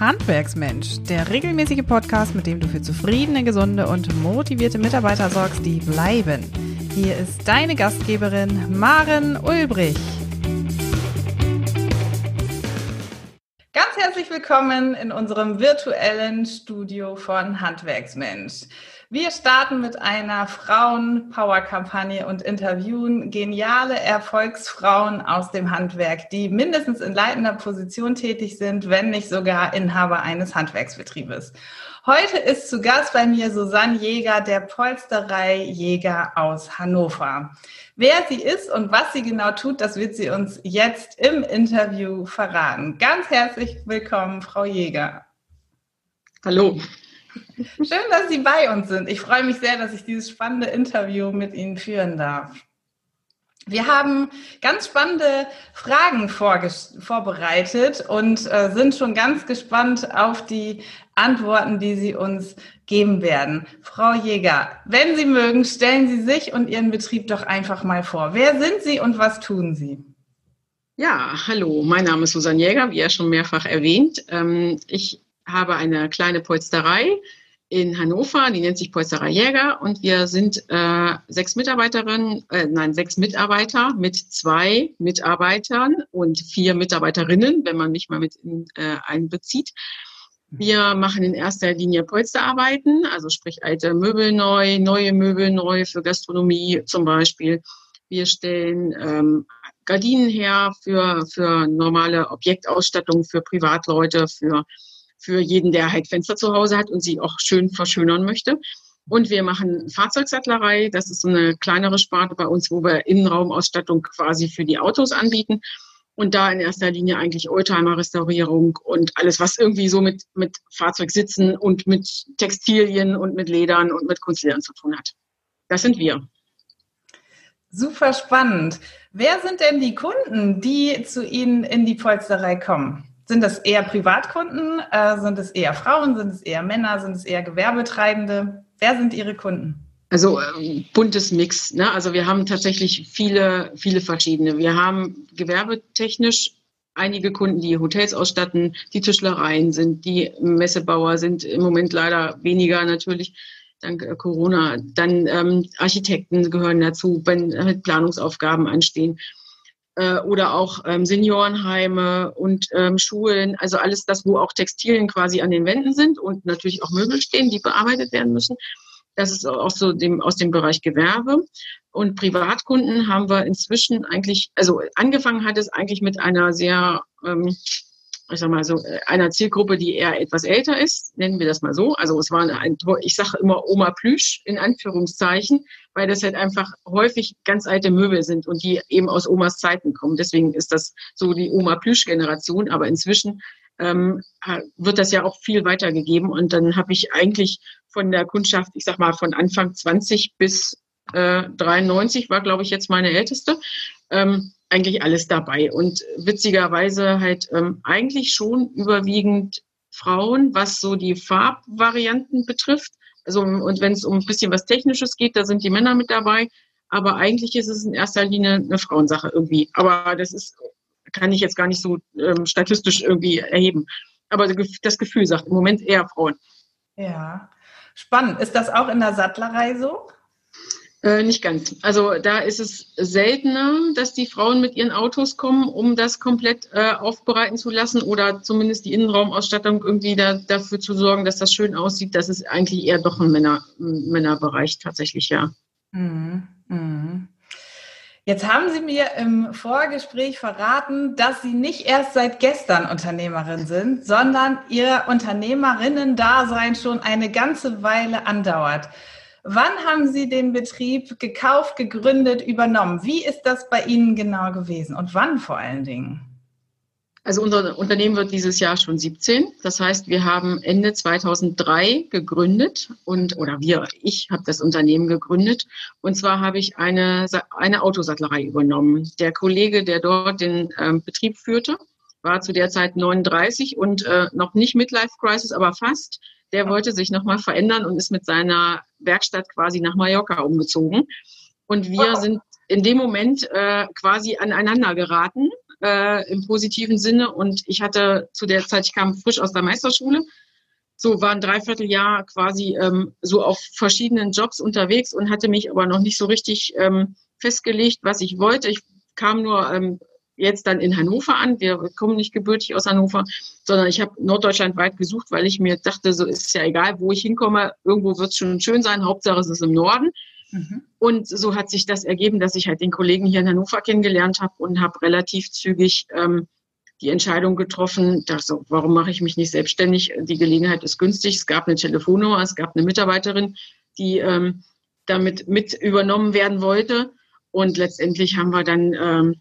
Handwerksmensch, der regelmäßige Podcast, mit dem du für zufriedene, gesunde und motivierte Mitarbeiter sorgst, die bleiben. Hier ist deine Gastgeberin Maren Ulbrich. Ganz herzlich willkommen in unserem virtuellen Studio von Handwerksmensch. Wir starten mit einer Frauen-Power-Kampagne und interviewen geniale Erfolgsfrauen aus dem Handwerk, die mindestens in leitender Position tätig sind, wenn nicht sogar Inhaber eines Handwerksbetriebes. Heute ist zu Gast bei mir Susanne Jäger, der Polsterei Jäger aus Hannover. Wer sie ist und was sie genau tut, das wird sie uns jetzt im Interview verraten. Ganz herzlich willkommen, Frau Jäger. Hallo. Schön, dass Sie bei uns sind. Ich freue mich sehr, dass ich dieses spannende Interview mit Ihnen führen darf. Wir haben ganz spannende Fragen vorbereitet und äh, sind schon ganz gespannt auf die Antworten, die Sie uns geben werden. Frau Jäger, wenn Sie mögen, stellen Sie sich und Ihren Betrieb doch einfach mal vor. Wer sind Sie und was tun Sie? Ja, hallo, mein Name ist Susanne Jäger, wie ja schon mehrfach erwähnt. Ähm, ich habe eine kleine Polsterei in Hannover, die nennt sich Polsterei Jäger und wir sind äh, sechs Mitarbeiterinnen, äh, nein, sechs Mitarbeiter mit zwei Mitarbeitern und vier Mitarbeiterinnen, wenn man mich mal mit in, äh, einbezieht. Wir machen in erster Linie Polsterarbeiten, also sprich alte Möbel neu, neue Möbel neu für Gastronomie zum Beispiel. Wir stellen ähm, Gardinen her für, für normale Objektausstattung, für Privatleute, für für jeden, der halt Fenster zu Hause hat und sie auch schön verschönern möchte. Und wir machen Fahrzeugsattlerei. Das ist so eine kleinere Sparte bei uns, wo wir Innenraumausstattung quasi für die Autos anbieten. Und da in erster Linie eigentlich Oldtimer-Restaurierung und alles, was irgendwie so mit, mit Fahrzeugsitzen und mit Textilien und mit Ledern und mit Kunstledern zu tun hat. Das sind wir. Super spannend. Wer sind denn die Kunden, die zu Ihnen in die Polsterei kommen? Sind das eher Privatkunden? Äh, sind es eher Frauen? Sind es eher Männer? Sind es eher Gewerbetreibende? Wer sind Ihre Kunden? Also ähm, buntes Mix. Ne? Also wir haben tatsächlich viele, viele verschiedene. Wir haben gewerbetechnisch einige Kunden, die Hotels ausstatten, die Tischlereien sind, die Messebauer sind im Moment leider weniger natürlich dank äh, Corona. Dann ähm, Architekten gehören dazu, wenn halt Planungsaufgaben anstehen äh, oder auch ähm, Seniorenheime und ähm, Schulen, also alles das, wo auch Textilien quasi an den Wänden sind und natürlich auch Möbel stehen, die bearbeitet werden müssen. Das ist auch so dem, aus dem Bereich Gewerbe. Und Privatkunden haben wir inzwischen eigentlich, also angefangen hat es eigentlich mit einer sehr ähm, ich sag mal so, äh, einer Zielgruppe, die eher etwas älter ist, nennen wir das mal so. Also es war ein, ich sage immer Oma Plüsch in Anführungszeichen, weil das halt einfach häufig ganz alte Möbel sind und die eben aus Omas Zeiten kommen. Deswegen ist das so die Oma Plüsch-Generation. Aber inzwischen ähm, wird das ja auch viel weitergegeben. Und dann habe ich eigentlich von der Kundschaft, ich sag mal von Anfang 20 bis äh, 93 war, glaube ich, jetzt meine älteste. Ähm, eigentlich alles dabei. Und witzigerweise halt ähm, eigentlich schon überwiegend Frauen, was so die Farbvarianten betrifft. Also und wenn es um ein bisschen was Technisches geht, da sind die Männer mit dabei. Aber eigentlich ist es in erster Linie eine Frauensache irgendwie. Aber das ist, kann ich jetzt gar nicht so ähm, statistisch irgendwie erheben. Aber das Gefühl sagt im Moment eher Frauen. Ja, spannend. Ist das auch in der Sattlerei so? Äh, nicht ganz. Also da ist es seltener, dass die Frauen mit ihren Autos kommen, um das komplett äh, aufbereiten zu lassen oder zumindest die Innenraumausstattung irgendwie da, dafür zu sorgen, dass das schön aussieht. Das ist eigentlich eher doch ein Männer, Männerbereich tatsächlich, ja. Mhm. Mhm. Jetzt haben Sie mir im Vorgespräch verraten, dass Sie nicht erst seit gestern Unternehmerin sind, sondern Ihr Unternehmerinnen-Dasein schon eine ganze Weile andauert. Wann haben Sie den Betrieb gekauft, gegründet, übernommen? Wie ist das bei Ihnen genau gewesen und wann vor allen Dingen? Also unser Unternehmen wird dieses Jahr schon 17. Das heißt, wir haben Ende 2003 gegründet und oder wir, ich habe das Unternehmen gegründet. Und zwar habe ich eine, eine Autosattlerei übernommen. Der Kollege, der dort den äh, Betrieb führte, war zu der Zeit 39 und äh, noch nicht Midlife Crisis, aber fast der wollte sich nochmal verändern und ist mit seiner Werkstatt quasi nach Mallorca umgezogen. Und wir sind in dem Moment äh, quasi aneinander geraten. äh, im positiven Sinne. Und ich hatte zu der Zeit, ich kam frisch aus der Meisterschule, so war ein Dreivierteljahr quasi ähm, so auf verschiedenen Jobs unterwegs und hatte mich aber noch nicht so richtig ähm, festgelegt, was ich wollte. Ich kam nur ähm, jetzt dann in Hannover an. Wir kommen nicht gebürtig aus Hannover, sondern ich habe norddeutschlandweit gesucht, weil ich mir dachte, so ist es ja egal, wo ich hinkomme, irgendwo wird es schon schön sein, Hauptsache es ist im Norden. Mhm. Und so hat sich das ergeben, dass ich halt den Kollegen hier in Hannover kennengelernt habe und habe relativ zügig ähm, die Entscheidung getroffen, dass, so, warum mache ich mich nicht selbstständig? Die Gelegenheit ist günstig. Es gab eine Telefonnummer, es gab eine Mitarbeiterin, die ähm, damit mit übernommen werden wollte. Und letztendlich haben wir dann ähm,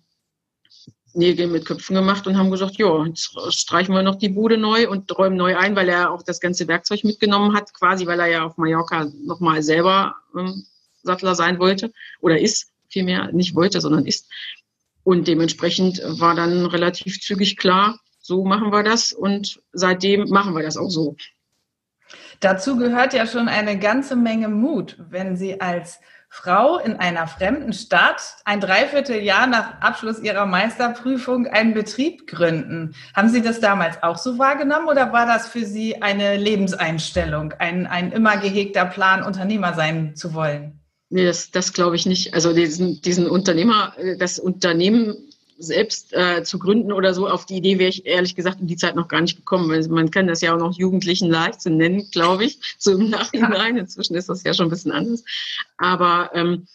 Nägel mit Köpfen gemacht und haben gesagt, ja, jetzt streichen wir noch die Bude neu und räumen neu ein, weil er auch das ganze Werkzeug mitgenommen hat, quasi weil er ja auf Mallorca nochmal selber ähm, Sattler sein wollte oder ist, vielmehr nicht wollte, sondern ist. Und dementsprechend war dann relativ zügig klar, so machen wir das und seitdem machen wir das auch so. Dazu gehört ja schon eine ganze Menge Mut, wenn Sie als Frau in einer fremden Stadt ein Dreivierteljahr nach Abschluss ihrer Meisterprüfung einen Betrieb gründen. Haben Sie das damals auch so wahrgenommen oder war das für Sie eine Lebenseinstellung, ein, ein immer gehegter Plan, Unternehmer sein zu wollen? Nee, das, das glaube ich nicht. Also diesen, diesen Unternehmer, äh, das Unternehmen selbst äh, zu gründen oder so, auf die Idee wäre ich ehrlich gesagt in die Zeit noch gar nicht gekommen. Also man kann das ja auch noch jugendlichen Leichtsinn nennen, glaube ich, so im Nachhinein. Inzwischen ist das ja schon ein bisschen anders. Aber ähm,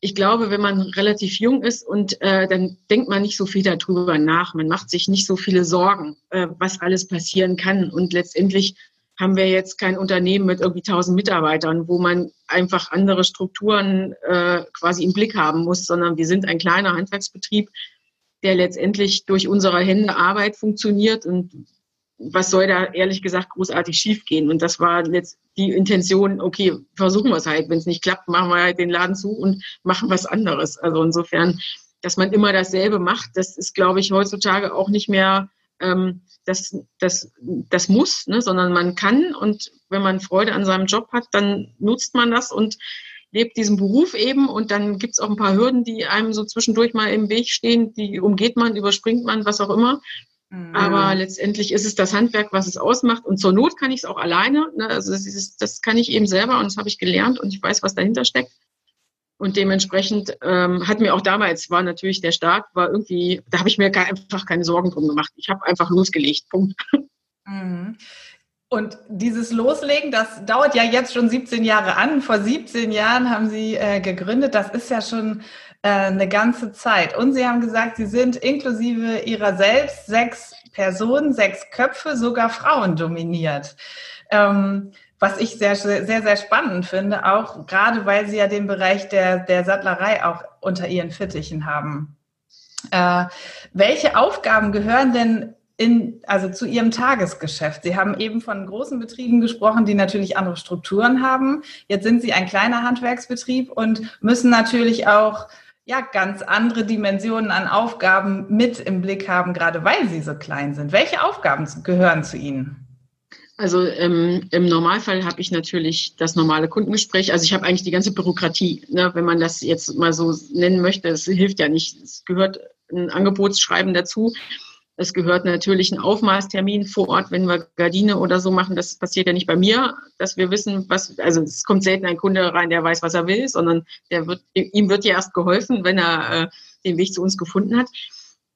ich glaube, wenn man relativ jung ist und äh, dann denkt man nicht so viel darüber nach. Man macht sich nicht so viele Sorgen, äh, was alles passieren kann. Und letztendlich haben wir jetzt kein Unternehmen mit irgendwie tausend Mitarbeitern, wo man einfach andere Strukturen äh, quasi im Blick haben muss, sondern wir sind ein kleiner Handwerksbetrieb, der letztendlich durch unsere Hände Arbeit funktioniert und was soll da ehrlich gesagt großartig schiefgehen? Und das war jetzt die Intention, okay, versuchen wir es halt. Wenn es nicht klappt, machen wir halt den Laden zu und machen was anderes. Also insofern, dass man immer dasselbe macht, das ist, glaube ich, heutzutage auch nicht mehr ähm, das, das, das muss, ne? sondern man kann und wenn man Freude an seinem Job hat, dann nutzt man das und lebt diesen Beruf eben und dann gibt es auch ein paar Hürden, die einem so zwischendurch mal im Weg stehen, die umgeht man, überspringt man, was auch immer. Mhm. Aber letztendlich ist es das Handwerk, was es ausmacht. Und zur Not kann ich es auch alleine. Ne? Also das, ist, das kann ich eben selber und das habe ich gelernt und ich weiß, was dahinter steckt. Und dementsprechend ähm, hat mir auch damals, war natürlich der Start, war irgendwie, da habe ich mir gar, einfach keine Sorgen drum gemacht. Ich habe einfach losgelegt. Punkt. Mhm. Und dieses Loslegen, das dauert ja jetzt schon 17 Jahre an. Vor 17 Jahren haben Sie äh, gegründet. Das ist ja schon äh, eine ganze Zeit. Und Sie haben gesagt, Sie sind inklusive Ihrer selbst sechs Personen, sechs Köpfe, sogar Frauen dominiert. Ähm, was ich sehr, sehr, sehr spannend finde, auch gerade weil Sie ja den Bereich der, der Sattlerei auch unter Ihren Fittichen haben. Äh, welche Aufgaben gehören denn in, also zu Ihrem Tagesgeschäft. Sie haben eben von großen Betrieben gesprochen, die natürlich andere Strukturen haben. Jetzt sind Sie ein kleiner Handwerksbetrieb und müssen natürlich auch ja, ganz andere Dimensionen an Aufgaben mit im Blick haben, gerade weil Sie so klein sind. Welche Aufgaben gehören zu Ihnen? Also ähm, im Normalfall habe ich natürlich das normale Kundengespräch. Also ich habe eigentlich die ganze Bürokratie, ne, wenn man das jetzt mal so nennen möchte. Es hilft ja nicht. Es gehört ein Angebotsschreiben dazu. Es gehört natürlich ein Aufmaßtermin vor Ort, wenn wir Gardine oder so machen. Das passiert ja nicht bei mir, dass wir wissen, was, also es kommt selten ein Kunde rein, der weiß, was er will, sondern der wird, ihm wird ja erst geholfen, wenn er äh, den Weg zu uns gefunden hat.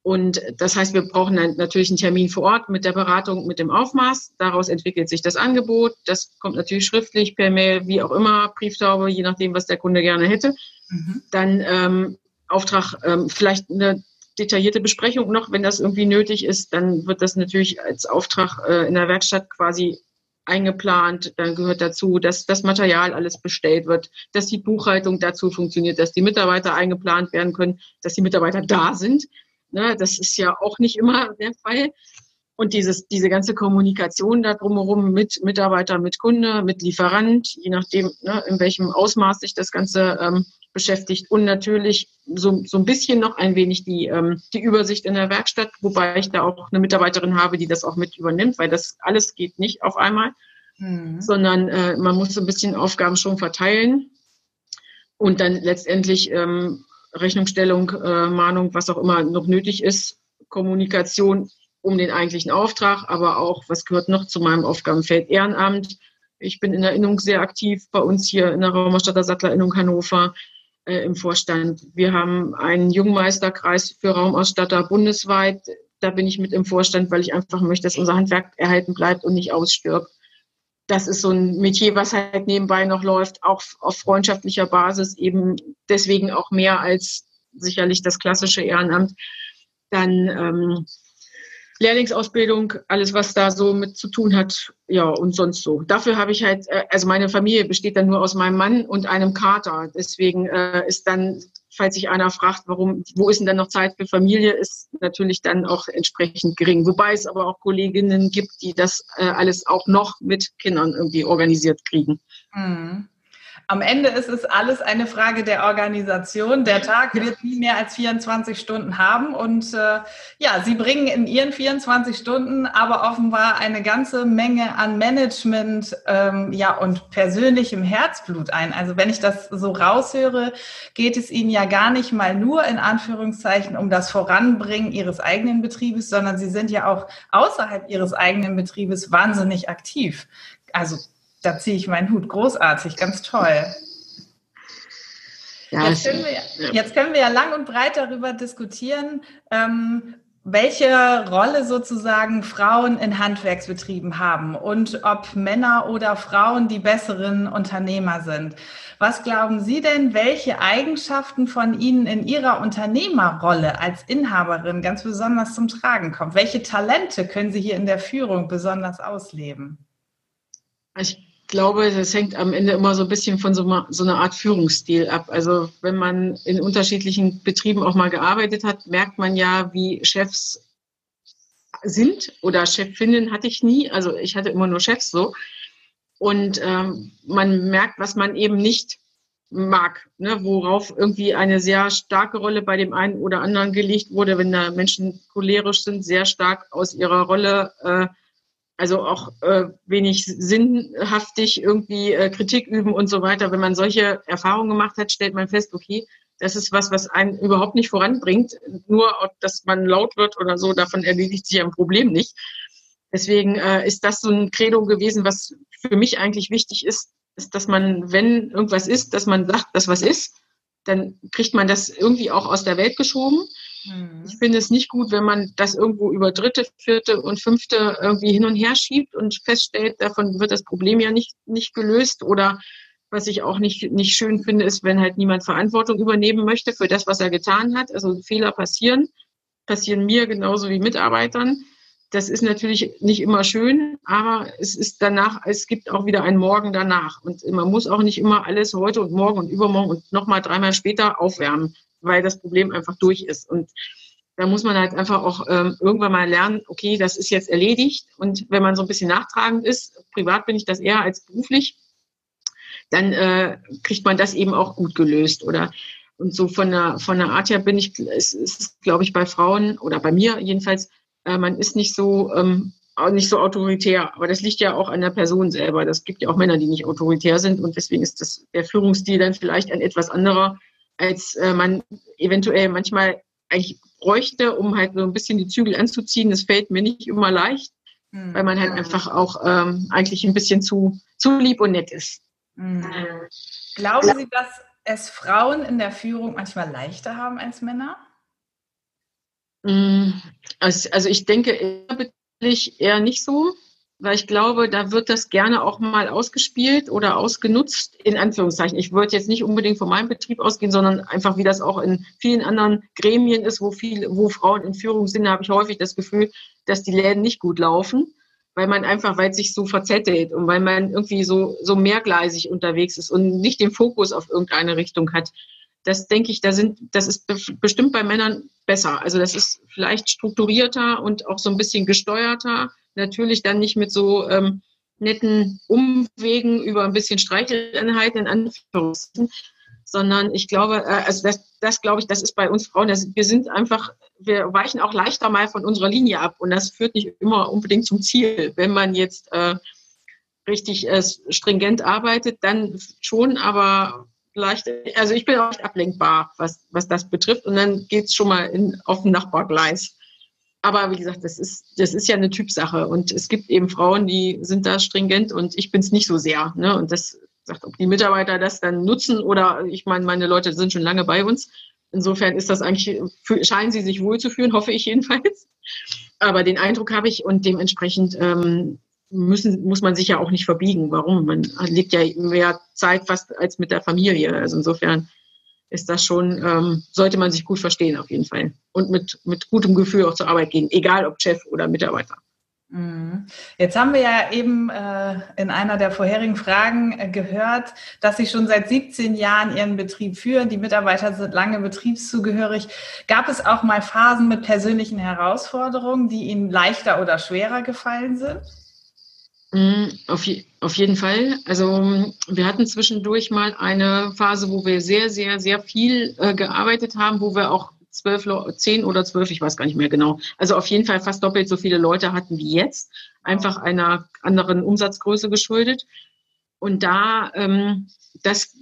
Und das heißt, wir brauchen natürlich einen Termin vor Ort mit der Beratung, mit dem Aufmaß. Daraus entwickelt sich das Angebot. Das kommt natürlich schriftlich, per Mail, wie auch immer, Brieftaube, je nachdem, was der Kunde gerne hätte. Mhm. Dann ähm, Auftrag, ähm, vielleicht eine detaillierte Besprechung noch, wenn das irgendwie nötig ist, dann wird das natürlich als Auftrag äh, in der Werkstatt quasi eingeplant. Dann gehört dazu, dass das Material alles bestellt wird, dass die Buchhaltung dazu funktioniert, dass die Mitarbeiter eingeplant werden können, dass die Mitarbeiter da sind. Ne, das ist ja auch nicht immer der Fall. Und dieses, diese ganze Kommunikation da drumherum mit Mitarbeiter, mit Kunde, mit Lieferant, je nachdem, ne, in welchem Ausmaß sich das Ganze ähm, beschäftigt und natürlich so, so ein bisschen noch ein wenig die, ähm, die Übersicht in der Werkstatt, wobei ich da auch eine Mitarbeiterin habe, die das auch mit übernimmt, weil das alles geht nicht auf einmal, mhm. sondern äh, man muss so ein bisschen Aufgaben schon verteilen und dann letztendlich ähm, Rechnungsstellung, äh, Mahnung, was auch immer noch nötig ist, Kommunikation um den eigentlichen Auftrag, aber auch, was gehört noch zu meinem Aufgabenfeld Ehrenamt. Ich bin in der Innung sehr aktiv bei uns hier in der Raumerstadter Sattlerinnung Hannover äh, im Vorstand. Wir haben einen Jungmeisterkreis für Raumausstatter bundesweit. Da bin ich mit im Vorstand, weil ich einfach möchte, dass unser Handwerk erhalten bleibt und nicht ausstirbt. Das ist so ein Metier, was halt nebenbei noch läuft, auch auf freundschaftlicher Basis, eben deswegen auch mehr als sicherlich das klassische Ehrenamt. Dann ähm, Lehrlingsausbildung, alles, was da so mit zu tun hat, ja, und sonst so. Dafür habe ich halt, äh, also meine Familie besteht dann nur aus meinem Mann und einem Kater. Deswegen äh, ist dann, falls sich einer fragt, warum, wo ist denn dann noch Zeit für Familie, ist natürlich dann auch entsprechend gering. Wobei es aber auch Kolleginnen gibt, die das äh, alles auch noch mit Kindern irgendwie organisiert kriegen. Mhm. Am Ende ist es alles eine Frage der Organisation. Der Tag wird nie mehr als 24 Stunden haben. Und äh, ja, Sie bringen in Ihren 24 Stunden aber offenbar eine ganze Menge an Management ähm, ja, und persönlichem Herzblut ein. Also wenn ich das so raushöre, geht es Ihnen ja gar nicht mal nur in Anführungszeichen um das Voranbringen Ihres eigenen Betriebes, sondern Sie sind ja auch außerhalb Ihres eigenen Betriebes wahnsinnig aktiv. Also da ziehe ich meinen Hut. Großartig, ganz toll. Jetzt, können wir, jetzt können wir ja lang und breit darüber diskutieren, ähm, welche Rolle sozusagen Frauen in Handwerksbetrieben haben und ob Männer oder Frauen die besseren Unternehmer sind. Was glauben Sie denn, welche Eigenschaften von Ihnen in Ihrer Unternehmerrolle als Inhaberin ganz besonders zum Tragen kommen? Welche Talente können Sie hier in der Führung besonders ausleben? Ich glaube, das hängt am Ende immer so ein bisschen von so, so einer Art Führungsstil ab. Also wenn man in unterschiedlichen Betrieben auch mal gearbeitet hat, merkt man ja, wie Chefs sind oder Chefinnen hatte ich nie. Also ich hatte immer nur Chefs so. Und ähm, man merkt, was man eben nicht mag, ne, worauf irgendwie eine sehr starke Rolle bei dem einen oder anderen gelegt wurde, wenn da Menschen cholerisch sind, sehr stark aus ihrer Rolle äh, also auch äh, wenig sinnhaftig irgendwie äh, Kritik üben und so weiter. Wenn man solche Erfahrungen gemacht hat, stellt man fest, okay, das ist was, was einen überhaupt nicht voranbringt. Nur, dass man laut wird oder so, davon erledigt sich ein Problem nicht. Deswegen äh, ist das so ein Credo gewesen, was für mich eigentlich wichtig ist, ist, dass man, wenn irgendwas ist, dass man sagt, dass was ist, dann kriegt man das irgendwie auch aus der Welt geschoben. Mhm. Ich finde es nicht gut, wenn man das irgendwo über dritte, vierte und fünfte irgendwie hin und her schiebt und feststellt, davon wird das Problem ja nicht, nicht gelöst. Oder was ich auch nicht, nicht schön finde, ist, wenn halt niemand Verantwortung übernehmen möchte für das, was er getan hat. Also Fehler passieren, passieren mir genauso wie Mitarbeitern. Das ist natürlich nicht immer schön, aber es ist danach, es gibt auch wieder einen Morgen danach. Und man muss auch nicht immer alles heute und morgen und übermorgen und nochmal dreimal später aufwärmen weil das Problem einfach durch ist. Und da muss man halt einfach auch ähm, irgendwann mal lernen, okay, das ist jetzt erledigt. Und wenn man so ein bisschen nachtragend ist, privat bin ich das eher als beruflich, dann äh, kriegt man das eben auch gut gelöst. Oder und so von der, von der Art her bin ich, ist, ist glaube ich, bei Frauen oder bei mir jedenfalls, äh, man ist nicht so, ähm, nicht so autoritär. Aber das liegt ja auch an der Person selber. Das gibt ja auch Männer, die nicht autoritär sind. Und deswegen ist das, der Führungsstil dann vielleicht ein etwas anderer als äh, man eventuell manchmal eigentlich bräuchte, um halt so ein bisschen die Zügel anzuziehen. Das fällt mir nicht immer leicht, mhm. weil man halt einfach auch ähm, eigentlich ein bisschen zu, zu lieb und nett ist. Mhm. Glauben Sie, dass es Frauen in der Führung manchmal leichter haben als Männer? Mm, also, ich denke eher nicht so weil ich glaube, da wird das gerne auch mal ausgespielt oder ausgenutzt, in Anführungszeichen. Ich würde jetzt nicht unbedingt von meinem Betrieb ausgehen, sondern einfach, wie das auch in vielen anderen Gremien ist, wo, viel, wo Frauen in Führung sind, habe ich häufig das Gefühl, dass die Läden nicht gut laufen, weil man einfach, weil es sich so verzettelt und weil man irgendwie so, so mehrgleisig unterwegs ist und nicht den Fokus auf irgendeine Richtung hat. Das denke ich, da sind, das ist bestimmt bei Männern besser. Also das ist vielleicht strukturierter und auch so ein bisschen gesteuerter natürlich dann nicht mit so ähm, netten Umwegen über ein bisschen Streicheleinheiten in Anführungszeichen, sondern ich glaube, äh, also das, das glaube ich, das ist bei uns Frauen, das, wir sind einfach, wir weichen auch leichter mal von unserer Linie ab und das führt nicht immer unbedingt zum Ziel. Wenn man jetzt äh, richtig äh, stringent arbeitet, dann schon, aber vielleicht, also ich bin auch ablenkbar, was, was das betrifft und dann geht es schon mal in, auf ein Nachbargleis. aber wie gesagt, das ist, das ist ja eine Typsache. Und es gibt eben Frauen, die sind da stringent und ich bin es nicht so sehr. Ne? Und das sagt, ob die Mitarbeiter das dann nutzen oder ich meine, meine Leute sind schon lange bei uns. Insofern ist das eigentlich, scheinen sie sich wohlzufühlen, hoffe ich jedenfalls. Aber den Eindruck habe ich und dementsprechend ähm, müssen, muss man sich ja auch nicht verbiegen. Warum? Man legt ja mehr Zeit fast als mit der Familie. Also insofern ist das schon, ähm, sollte man sich gut verstehen auf jeden Fall. Und mit, mit gutem Gefühl auch zur Arbeit gehen, egal ob Chef oder Mitarbeiter. Mhm. Jetzt haben wir ja eben äh, in einer der vorherigen Fragen äh, gehört, dass Sie schon seit 17 Jahren Ihren Betrieb führen. Die Mitarbeiter sind lange betriebszugehörig. Gab es auch mal Phasen mit persönlichen Herausforderungen, die Ihnen leichter oder schwerer gefallen sind? Mhm, auf, auf jeden Fall. Also wir hatten zwischendurch mal eine Phase, wo wir sehr, sehr, sehr viel äh, gearbeitet haben, wo wir auch zwölf, zehn oder zwölf, ich weiß gar nicht mehr genau. Also auf jeden Fall fast doppelt so viele Leute hatten wie jetzt, einfach einer anderen Umsatzgröße geschuldet. Und da, ähm, das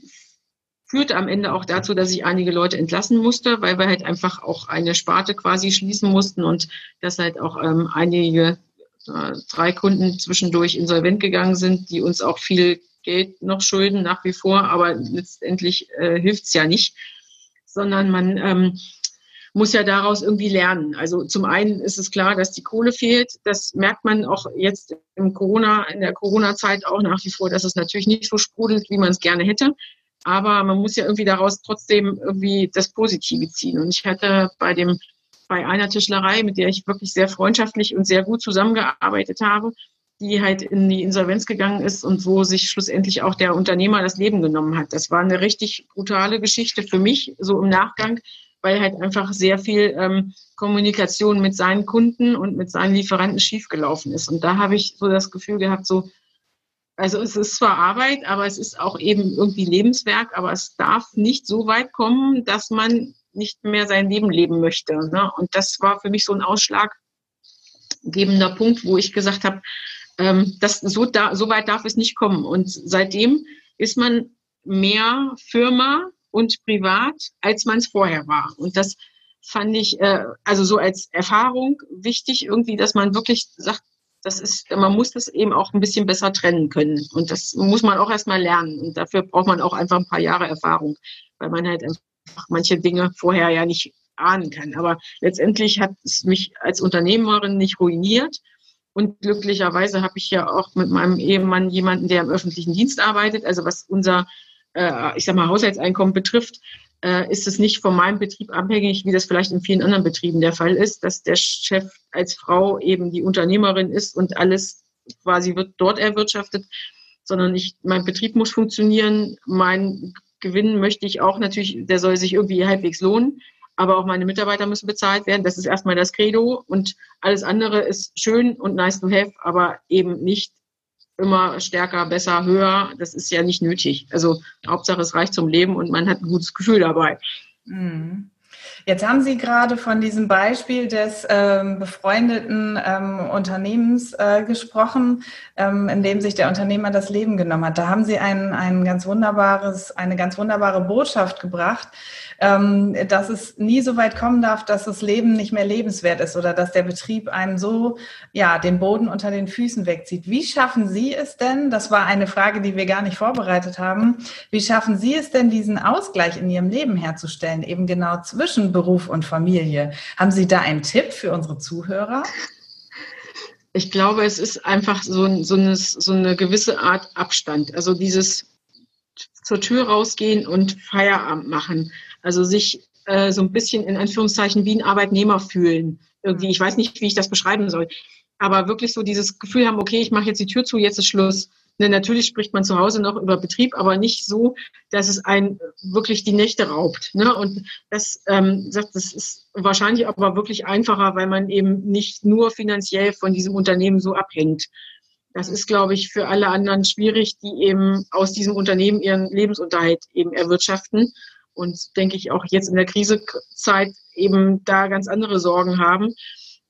führte am Ende auch dazu, dass ich einige Leute entlassen musste, weil wir halt einfach auch eine Sparte quasi schließen mussten und dass halt auch ähm, einige drei Kunden zwischendurch insolvent gegangen sind, die uns auch viel Geld noch schulden nach wie vor, aber letztendlich äh, hilft es ja nicht, sondern man ähm, muss ja daraus irgendwie lernen. Also zum einen ist es klar, dass die Kohle fehlt. Das merkt man auch jetzt im Corona, in der Corona-Zeit auch nach wie vor, dass es natürlich nicht so sprudelt, wie man es gerne hätte. Aber man muss ja irgendwie daraus trotzdem irgendwie das Positive ziehen. Und ich hatte bei dem bei einer Tischlerei, mit der ich wirklich sehr freundschaftlich und sehr gut zusammengearbeitet habe, die halt in die Insolvenz gegangen ist und wo sich schlussendlich auch der Unternehmer das Leben genommen hat. Das war eine richtig brutale Geschichte für mich, so im Nachgang, weil halt einfach sehr viel ähm, Kommunikation mit seinen Kunden und mit seinen Lieferanten schiefgelaufen ist. Und da habe ich so das Gefühl gehabt, so, also es ist zwar Arbeit, aber es ist auch eben irgendwie Lebenswerk, aber es darf nicht so weit kommen, dass man nicht mehr sein Leben leben möchte. Ne? Und das war für mich so ein ausschlaggebender Punkt, wo ich gesagt habe, ähm, das, so, da, so weit darf es nicht kommen. Und seitdem ist man mehr Firma und privat, als man es vorher war. Und das fand ich äh, also so als Erfahrung wichtig, irgendwie, dass man wirklich sagt, das ist, man muss das eben auch ein bisschen besser trennen können. Und das muss man auch erstmal lernen. Und dafür braucht man auch einfach ein paar Jahre Erfahrung, weil man halt manche Dinge vorher ja nicht ahnen kann. Aber letztendlich hat es mich als Unternehmerin nicht ruiniert. Und glücklicherweise habe ich ja auch mit meinem Ehemann jemanden, der im öffentlichen Dienst arbeitet. Also was unser, äh, ich sag mal, Haushaltseinkommen betrifft, äh, ist es nicht von meinem Betrieb abhängig, wie das vielleicht in vielen anderen Betrieben der Fall ist, dass der Chef als Frau eben die Unternehmerin ist und alles quasi wird dort erwirtschaftet, sondern ich, mein Betrieb muss funktionieren, mein Gewinn möchte ich auch natürlich, der soll sich irgendwie halbwegs lohnen. Aber auch meine Mitarbeiter müssen bezahlt werden. Das ist erstmal das Credo. Und alles andere ist schön und nice to have, aber eben nicht immer stärker, besser, höher. Das ist ja nicht nötig. Also Hauptsache es reicht zum Leben und man hat ein gutes Gefühl dabei. Mhm. Jetzt haben Sie gerade von diesem Beispiel des ähm, befreundeten ähm, Unternehmens äh, gesprochen, ähm, in dem sich der Unternehmer das Leben genommen hat. Da haben Sie ein, ein ganz wunderbares, eine ganz wunderbare Botschaft gebracht, ähm, dass es nie so weit kommen darf, dass das Leben nicht mehr lebenswert ist oder dass der Betrieb einem so ja den Boden unter den Füßen wegzieht. Wie schaffen Sie es denn? Das war eine Frage, die wir gar nicht vorbereitet haben. Wie schaffen Sie es denn, diesen Ausgleich in Ihrem Leben herzustellen, eben genau zwischen Beruf und Familie? Haben Sie da einen Tipp für unsere Zuhörer? Ich glaube, es ist einfach so, so, eine, so eine gewisse Art Abstand. Also dieses zur Tür rausgehen und Feierabend machen. Also sich äh, so ein bisschen in Anführungszeichen wie ein Arbeitnehmer fühlen. Irgendwie, ich weiß nicht, wie ich das beschreiben soll. Aber wirklich so dieses Gefühl haben, okay, ich mache jetzt die Tür zu, jetzt ist Schluss. Ne, natürlich spricht man zu Hause noch über Betrieb, aber nicht so, dass es einen wirklich die Nächte raubt. Ne? Und das, ähm, das ist wahrscheinlich aber wirklich einfacher, weil man eben nicht nur finanziell von diesem Unternehmen so abhängt. Das ist, glaube ich, für alle anderen schwierig, die eben aus diesem Unternehmen ihren Lebensunterhalt eben erwirtschaften und denke ich auch jetzt in der Krisezeit eben da ganz andere Sorgen haben.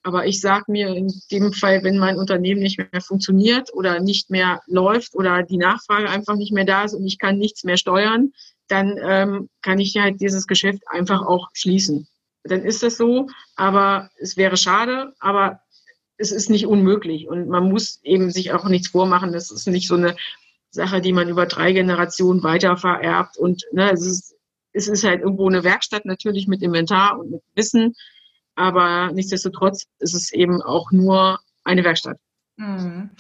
Aber ich sage mir in dem Fall, wenn mein Unternehmen nicht mehr funktioniert oder nicht mehr läuft oder die Nachfrage einfach nicht mehr da ist und ich kann nichts mehr steuern, dann ähm, kann ich halt dieses Geschäft einfach auch schließen. dann ist das so. Aber es wäre schade, aber es ist nicht unmöglich. Und man muss eben sich auch nichts vormachen. Das ist nicht so eine Sache, die man über drei Generationen weiter vererbt. Und ne, es, ist, es ist halt irgendwo eine Werkstatt natürlich mit Inventar und mit Wissen. Aber nichtsdestotrotz ist es eben auch nur eine Werkstatt. Mhm.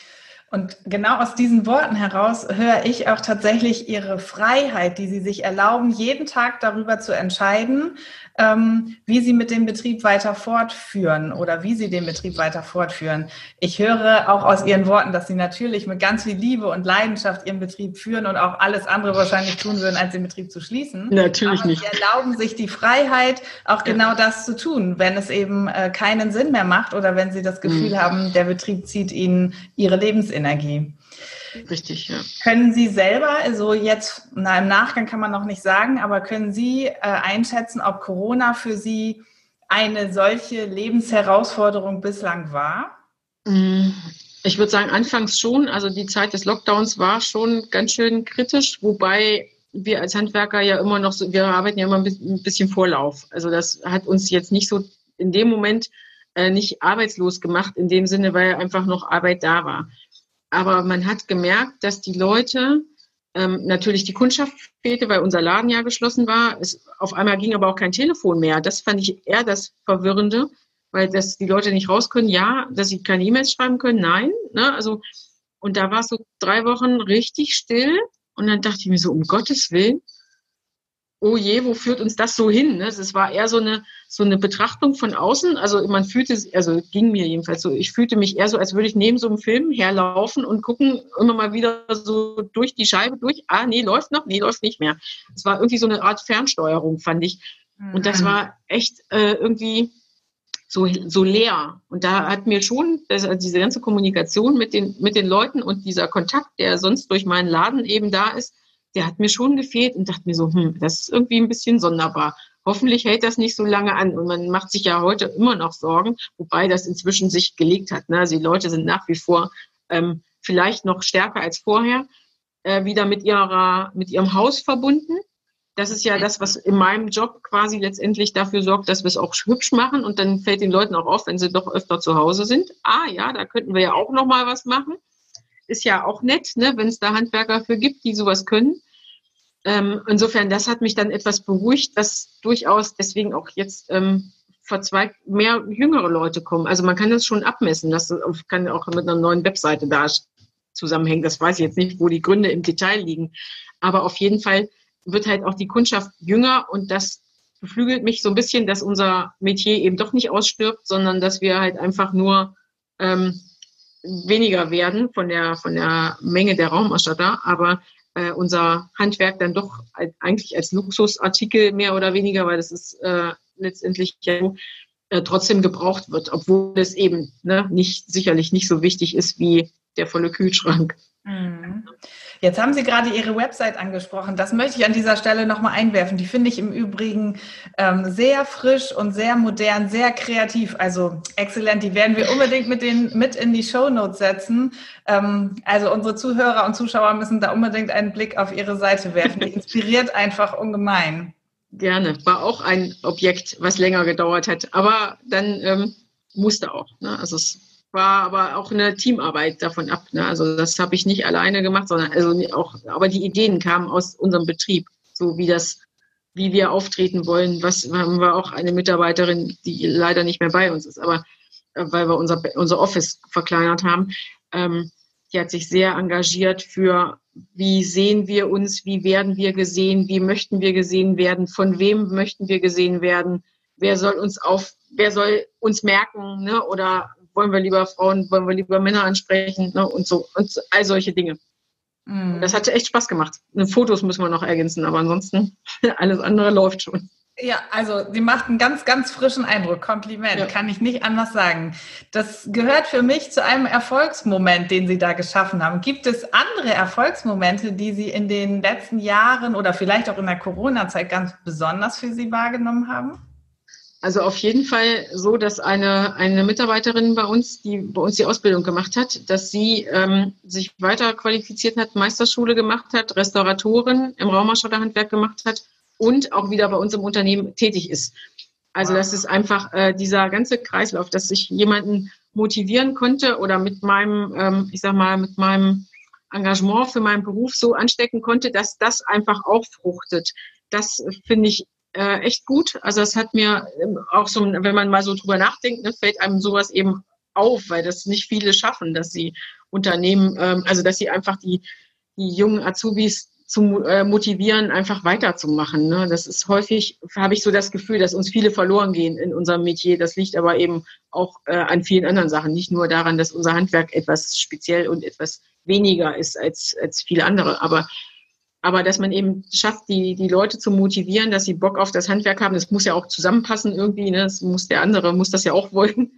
Und genau aus diesen Worten heraus höre ich auch tatsächlich Ihre Freiheit, die Sie sich erlauben, jeden Tag darüber zu entscheiden, ähm, wie Sie mit dem Betrieb weiter fortführen oder wie Sie den Betrieb weiter fortführen. Ich höre auch aus Ihren Worten, dass Sie natürlich mit ganz viel Liebe und Leidenschaft Ihren Betrieb führen und auch alles andere wahrscheinlich tun würden, als den Betrieb zu schließen. Natürlich Aber nicht. Sie erlauben sich die Freiheit, auch genau ja. das zu tun, wenn es eben äh, keinen Sinn mehr macht oder wenn Sie das Gefühl mhm. haben, der Betrieb zieht Ihnen Ihre Lebensenergie. Richtig, ja. Können Sie selber, also jetzt, na, im Nachgang kann man noch nicht sagen, aber können Sie äh, einschätzen, ob Corona für Sie eine solche Lebensherausforderung bislang war? Mm, ich würde sagen, anfangs schon. Also die Zeit des Lockdowns war schon ganz schön kritisch, wobei wir als Handwerker ja immer noch so, wir arbeiten ja immer ein bisschen Vorlauf. Also das hat uns jetzt nicht so in dem Moment äh, nicht arbeitslos gemacht, in dem Sinne, weil einfach noch Arbeit da war. Aber man hat gemerkt, dass die Leute, ähm, natürlich die Kundschaft fehlte, weil unser Laden ja geschlossen war. Es, auf einmal ging aber auch kein Telefon mehr. Das fand ich eher das Verwirrende, weil dass die Leute nicht raus können, ja, dass sie keine E-Mails schreiben können, nein. Ne? Also, und da war es so drei Wochen richtig still. Und dann dachte ich mir so, um Gottes Willen, oh je, wo führt uns das so hin? Ne? Es war eher so eine, so eine Betrachtung von außen. Also man fühlte, also ging mir jedenfalls so, ich fühlte mich eher so, als würde ich neben so einem Film herlaufen und gucken immer mal wieder so durch die Scheibe durch. Ah, nee, läuft noch, nee, läuft nicht mehr. Es war irgendwie so eine Art Fernsteuerung, fand ich. Und das mhm. war echt äh, irgendwie so, so leer. Und da hat mir schon also diese ganze Kommunikation mit den, mit den Leuten und dieser Kontakt, der sonst durch meinen Laden eben da ist, der hat mir schon gefehlt und dachte mir so, hm, das ist irgendwie ein bisschen sonderbar. Hoffentlich hält das nicht so lange an. Und man macht sich ja heute immer noch Sorgen, wobei das inzwischen sich gelegt hat. Ne? Also die Leute sind nach wie vor ähm, vielleicht noch stärker als vorher äh, wieder mit ihrer, mit ihrem Haus verbunden. Das ist ja das, was in meinem Job quasi letztendlich dafür sorgt, dass wir es auch hübsch machen. Und dann fällt den Leuten auch auf, wenn sie doch öfter zu Hause sind. Ah ja, da könnten wir ja auch noch mal was machen ist ja auch nett, ne, wenn es da Handwerker für gibt, die sowas können. Ähm, insofern, das hat mich dann etwas beruhigt, dass durchaus deswegen auch jetzt ähm, verzweigt mehr jüngere Leute kommen. Also man kann das schon abmessen. Das kann auch mit einer neuen Webseite da zusammenhängen. Das weiß ich jetzt nicht, wo die Gründe im Detail liegen. Aber auf jeden Fall wird halt auch die Kundschaft jünger und das beflügelt mich so ein bisschen, dass unser Metier eben doch nicht ausstirbt, sondern dass wir halt einfach nur ähm, weniger werden von der, von der Menge der Raumausstatter, aber äh, unser Handwerk dann doch eigentlich als Luxusartikel mehr oder weniger, weil das ist äh, letztendlich ja äh, trotzdem gebraucht wird, obwohl es eben ne, nicht sicherlich nicht so wichtig ist wie der volle Kühlschrank. Mhm. Jetzt haben Sie gerade Ihre Website angesprochen. Das möchte ich an dieser Stelle nochmal einwerfen. Die finde ich im Übrigen ähm, sehr frisch und sehr modern, sehr kreativ. Also exzellent. Die werden wir unbedingt mit, den, mit in die Show Notes setzen. Ähm, also unsere Zuhörer und Zuschauer müssen da unbedingt einen Blick auf Ihre Seite werfen. Die inspiriert einfach ungemein. Gerne. War auch ein Objekt, was länger gedauert hat. Aber dann ähm, musste auch. Ne? Also es war aber auch eine Teamarbeit davon ab. Ne? Also das habe ich nicht alleine gemacht, sondern also auch, aber die Ideen kamen aus unserem Betrieb, so wie das, wie wir auftreten wollen. Was haben wir auch eine Mitarbeiterin, die leider nicht mehr bei uns ist, aber äh, weil wir unser unser Office verkleinert haben. Ähm, die hat sich sehr engagiert für, wie sehen wir uns, wie werden wir gesehen, wie möchten wir gesehen werden, von wem möchten wir gesehen werden, wer soll uns auf, wer soll uns merken, ne? oder wollen wir lieber Frauen, wollen wir lieber Männer ansprechen ne? und so und all solche Dinge. Mhm. Das hatte echt Spaß gemacht. Fotos müssen wir noch ergänzen, aber ansonsten alles andere läuft schon. Ja, also sie macht einen ganz, ganz frischen Eindruck. Kompliment, ja. kann ich nicht anders sagen. Das gehört für mich zu einem Erfolgsmoment, den Sie da geschaffen haben. Gibt es andere Erfolgsmomente, die Sie in den letzten Jahren oder vielleicht auch in der Corona-Zeit ganz besonders für Sie wahrgenommen haben? Also auf jeden Fall so, dass eine, eine Mitarbeiterin bei uns, die bei uns die Ausbildung gemacht hat, dass sie ähm, sich weiter qualifiziert hat, Meisterschule gemacht hat, Restauratorin im Raumausstatterhandwerk gemacht hat und auch wieder bei uns im Unternehmen tätig ist. Also das ist einfach äh, dieser ganze Kreislauf, dass ich jemanden motivieren konnte oder mit meinem, ähm, ich sag mal, mit meinem Engagement für meinen Beruf so anstecken konnte, dass das einfach auch fruchtet. Das finde ich äh, echt gut. Also es hat mir ähm, auch so, wenn man mal so drüber nachdenkt, ne, fällt einem sowas eben auf, weil das nicht viele schaffen, dass sie Unternehmen, ähm, also dass sie einfach die, die jungen Azubis zu äh, motivieren, einfach weiterzumachen. Ne? Das ist häufig, habe ich so das Gefühl, dass uns viele verloren gehen in unserem Metier. Das liegt aber eben auch äh, an vielen anderen Sachen. Nicht nur daran, dass unser Handwerk etwas speziell und etwas weniger ist als, als viele andere. Aber, aber dass man eben schafft, die, die Leute zu motivieren, dass sie Bock auf das Handwerk haben, das muss ja auch zusammenpassen irgendwie. Ne? Das muss der andere, muss das ja auch wollen.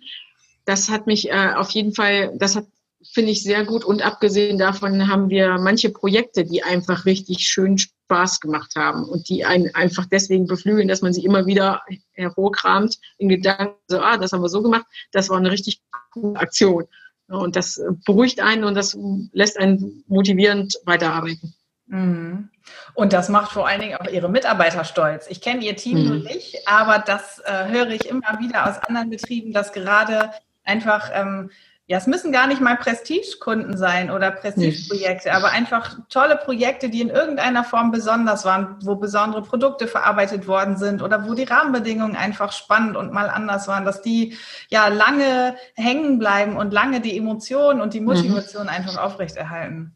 Das hat mich äh, auf jeden Fall, das hat finde ich sehr gut. Und abgesehen davon haben wir manche Projekte, die einfach richtig schön Spaß gemacht haben und die einen einfach deswegen beflügeln, dass man sich immer wieder hervorkramt in Gedanken, so, ah, das haben wir so gemacht, das war eine richtig coole Aktion. Und das beruhigt einen und das lässt einen motivierend weiterarbeiten. Mhm. Und das macht vor allen Dingen auch Ihre Mitarbeiter stolz. Ich kenne Ihr Team mhm. nur nicht, aber das äh, höre ich immer wieder aus anderen Betrieben, dass gerade einfach ähm, ja, es müssen gar nicht mal Prestigekunden sein oder Prestigeprojekte, aber einfach tolle Projekte, die in irgendeiner Form besonders waren, wo besondere Produkte verarbeitet worden sind oder wo die Rahmenbedingungen einfach spannend und mal anders waren, dass die ja lange hängen bleiben und lange die Emotionen und die mhm. Motivation mhm. einfach aufrechterhalten.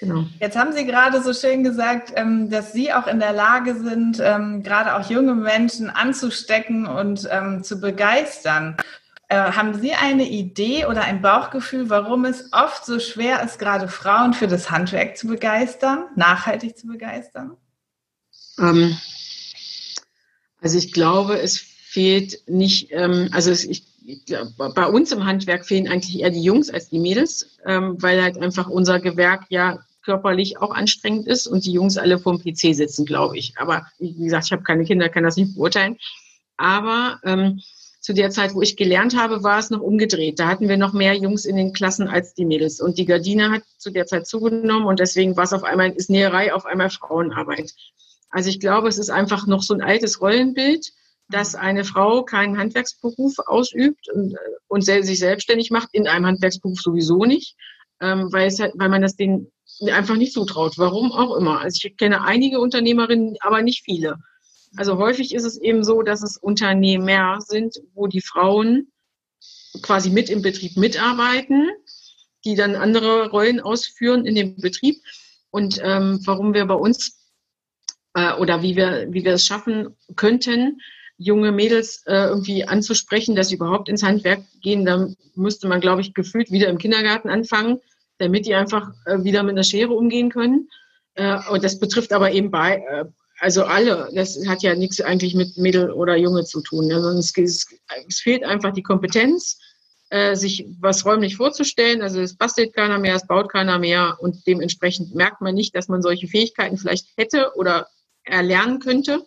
Genau. Jetzt haben Sie gerade so schön gesagt, ähm, dass Sie auch in der Lage sind, ähm, gerade auch junge Menschen anzustecken und ähm, zu begeistern. Äh, haben Sie eine Idee oder ein Bauchgefühl, warum es oft so schwer ist, gerade Frauen für das Handwerk zu begeistern, nachhaltig zu begeistern? Also ich glaube, es fehlt nicht, also ich, bei uns im Handwerk fehlen eigentlich eher die Jungs als die Mädels, weil halt einfach unser Gewerk ja körperlich auch anstrengend ist und die Jungs alle vorm PC sitzen, glaube ich. Aber wie gesagt, ich habe keine Kinder, kann das nicht beurteilen. Aber ähm, zu der Zeit, wo ich gelernt habe, war es noch umgedreht. Da hatten wir noch mehr Jungs in den Klassen als die Mädels. Und die Gardine hat zu der Zeit zugenommen und deswegen war es auf einmal, ist Näherei auf einmal Frauenarbeit. Also ich glaube, es ist einfach noch so ein altes Rollenbild, dass eine Frau keinen Handwerksberuf ausübt und, und sich selbstständig macht, in einem Handwerksberuf sowieso nicht, ähm, weil, es halt, weil man das einfach nicht zutraut. Warum auch immer. Also ich kenne einige Unternehmerinnen, aber nicht viele. Also häufig ist es eben so, dass es Unternehmer sind, wo die Frauen quasi mit im Betrieb mitarbeiten, die dann andere Rollen ausführen in dem Betrieb. Und ähm, warum wir bei uns äh, oder wie wir, wie wir es schaffen könnten, junge Mädels äh, irgendwie anzusprechen, dass sie überhaupt ins Handwerk gehen, dann müsste man, glaube ich, gefühlt wieder im Kindergarten anfangen, damit die einfach äh, wieder mit einer Schere umgehen können. Äh, und das betrifft aber eben bei, äh, also alle, das hat ja nichts eigentlich mit Mädel oder Junge zu tun. Also es, es, es fehlt einfach die Kompetenz, äh, sich was räumlich vorzustellen. Also es bastelt keiner mehr, es baut keiner mehr und dementsprechend merkt man nicht, dass man solche Fähigkeiten vielleicht hätte oder erlernen könnte.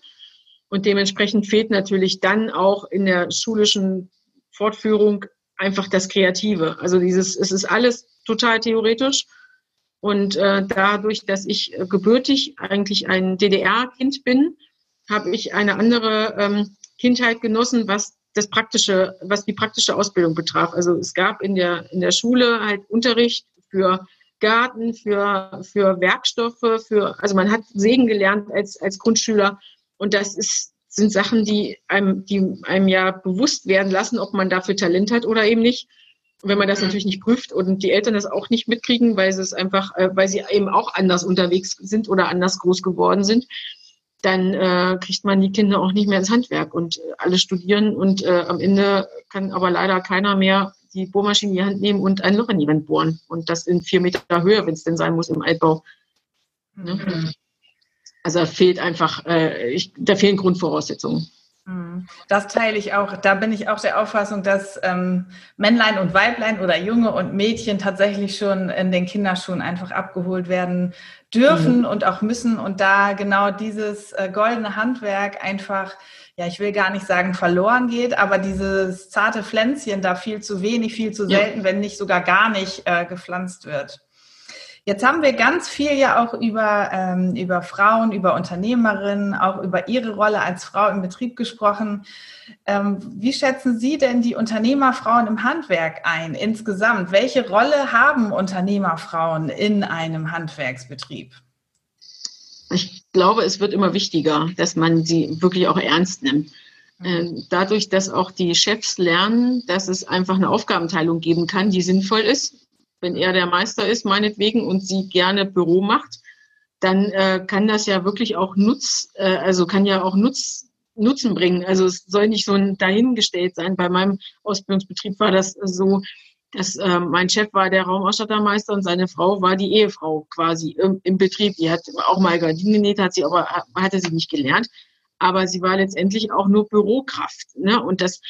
Und dementsprechend fehlt natürlich dann auch in der schulischen Fortführung einfach das Kreative. Also dieses, es ist alles total theoretisch. Und äh, dadurch, dass ich äh, gebürtig eigentlich ein DDR-Kind bin, habe ich eine andere ähm, Kindheit genossen, was das praktische, was die praktische Ausbildung betraf. Also es gab in der in der Schule halt Unterricht für Garten, für für Werkstoffe, für also man hat Sägen gelernt als als Grundschüler. Und das ist sind Sachen, die einem die einem ja bewusst werden lassen, ob man dafür Talent hat oder eben nicht wenn man das mhm. natürlich nicht prüft und die Eltern das auch nicht mitkriegen, weil sie es einfach, äh, weil sie eben auch anders unterwegs sind oder anders groß geworden sind, dann äh, kriegt man die Kinder auch nicht mehr ins Handwerk und äh, alle studieren und äh, am Ende kann aber leider keiner mehr die Bohrmaschine in die Hand nehmen und ein Loch in die Wand bohren und das in vier Meter Höhe, wenn es denn sein muss im Altbau. Ne? Mhm. Also da fehlt einfach, äh, ich, da fehlen Grundvoraussetzungen. Mhm. Das teile ich auch. Da bin ich auch der Auffassung, dass ähm, Männlein und Weiblein oder Junge und Mädchen tatsächlich schon in den Kinderschuhen einfach abgeholt werden dürfen mhm. und auch müssen. Und da genau dieses äh, goldene Handwerk einfach, ja, ich will gar nicht sagen verloren geht, aber dieses zarte Pflänzchen da viel zu wenig, viel zu selten, ja. wenn nicht sogar gar nicht äh, gepflanzt wird. Jetzt haben wir ganz viel ja auch über, ähm, über Frauen, über Unternehmerinnen, auch über Ihre Rolle als Frau im Betrieb gesprochen. Ähm, wie schätzen Sie denn die Unternehmerfrauen im Handwerk ein insgesamt? Welche Rolle haben Unternehmerfrauen in einem Handwerksbetrieb? Ich glaube, es wird immer wichtiger, dass man sie wirklich auch ernst nimmt. Mhm. Ähm, dadurch, dass auch die Chefs lernen, dass es einfach eine Aufgabenteilung geben kann, die sinnvoll ist, wenn er der Meister ist, meinetwegen, und sie gerne Büro macht, dann äh, kann das ja wirklich auch Nutz, äh, also kann ja auch Nutz, Nutzen bringen. Also es soll nicht so ein dahingestellt sein. Bei meinem Ausbildungsbetrieb war das so, dass äh, mein Chef war der Raumausstattermeister und seine Frau war die Ehefrau quasi im, im Betrieb. Die hat auch mal Gardinen genäht, hat sie aber hatte sie nicht gelernt. Aber sie war letztendlich auch nur Bürokraft. Ne? Und das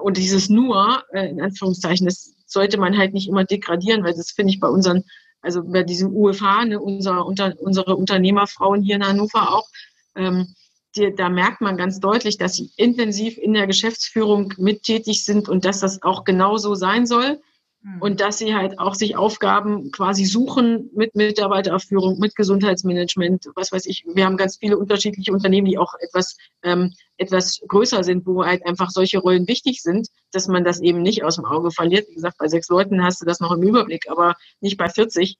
und dieses nur äh, in Anführungszeichen, das sollte man halt nicht immer degradieren, weil das finde ich bei unseren, also bei diesem UFH, ne, unser, unter, unsere Unternehmerfrauen hier in Hannover auch, ähm, die, da merkt man ganz deutlich, dass sie intensiv in der Geschäftsführung mittätig sind und dass das auch genauso sein soll. Mhm. Und dass sie halt auch sich Aufgaben quasi suchen mit Mitarbeiterführung, mit Gesundheitsmanagement, was weiß ich. Wir haben ganz viele unterschiedliche Unternehmen, die auch etwas, ähm, etwas größer sind, wo halt einfach solche Rollen wichtig sind, dass man das eben nicht aus dem Auge verliert. Wie gesagt, bei sechs Leuten hast du das noch im Überblick, aber nicht bei 40.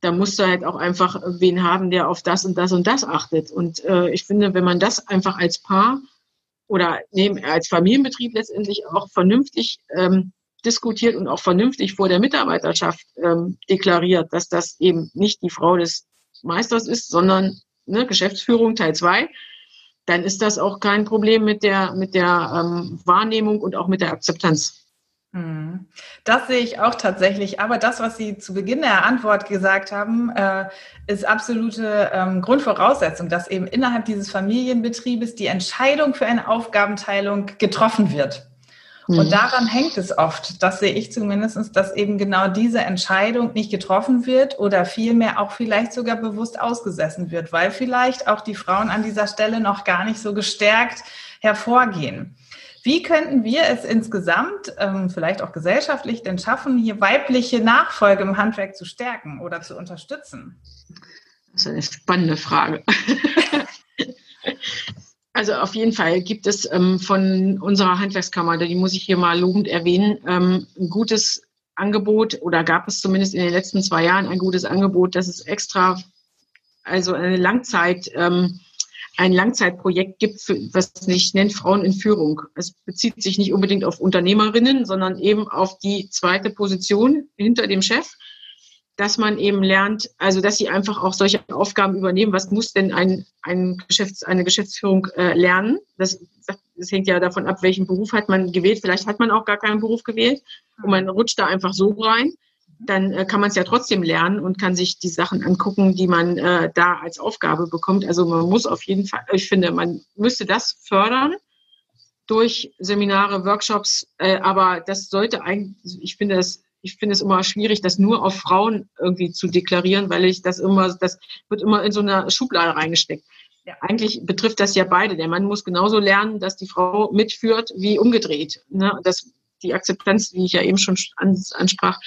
Da musst du halt auch einfach wen haben, der auf das und das und das achtet. Und äh, ich finde, wenn man das einfach als Paar oder neben, als Familienbetrieb letztendlich auch vernünftig ähm, diskutiert und auch vernünftig vor der Mitarbeiterschaft ähm, deklariert, dass das eben nicht die Frau des Meisters ist, sondern ne, Geschäftsführung Teil 2, dann ist das auch kein Problem mit der, mit der ähm, Wahrnehmung und auch mit der Akzeptanz. Hm. Das sehe ich auch tatsächlich. Aber das, was Sie zu Beginn der Antwort gesagt haben, äh, ist absolute ähm, Grundvoraussetzung, dass eben innerhalb dieses Familienbetriebes die Entscheidung für eine Aufgabenteilung getroffen wird. Und mhm. daran hängt es oft, das sehe ich zumindest, dass eben genau diese Entscheidung nicht getroffen wird oder vielmehr auch vielleicht sogar bewusst ausgesessen wird, weil vielleicht auch die Frauen an dieser Stelle noch gar nicht so gestärkt hervorgehen. Wie könnten wir es insgesamt, ähm, vielleicht auch gesellschaftlich, denn schaffen, hier weibliche Nachfolge im Handwerk zu stärken oder zu unterstützen? Das ist eine spannende Frage. Also auf jeden Fall gibt es ähm, von unserer Handwerkskammer, die muss ich hier mal lobend erwähnen, ähm, ein gutes Angebot oder gab es zumindest in den letzten zwei Jahren ein gutes Angebot, dass es extra, also eine Langzeit, ähm, ein Langzeitprojekt gibt, für, was sich nennt Frauen in Führung. Es bezieht sich nicht unbedingt auf Unternehmerinnen, sondern eben auf die zweite Position hinter dem Chef dass man eben lernt, also dass sie einfach auch solche Aufgaben übernehmen. Was muss denn ein, ein Geschäfts-, eine Geschäftsführung äh, lernen? Das, das hängt ja davon ab, welchen Beruf hat man gewählt. Vielleicht hat man auch gar keinen Beruf gewählt und man rutscht da einfach so rein. Dann äh, kann man es ja trotzdem lernen und kann sich die Sachen angucken, die man äh, da als Aufgabe bekommt. Also man muss auf jeden Fall, ich finde, man müsste das fördern durch Seminare, Workshops, äh, aber das sollte eigentlich, ich finde das ich finde es immer schwierig, das nur auf Frauen irgendwie zu deklarieren, weil ich das immer, das wird immer in so eine Schublade reingesteckt. Ja. Eigentlich betrifft das ja beide. Der Mann muss genauso lernen, dass die Frau mitführt, wie umgedreht. Ne? Das, die Akzeptanz, die ich ja eben schon ansprach,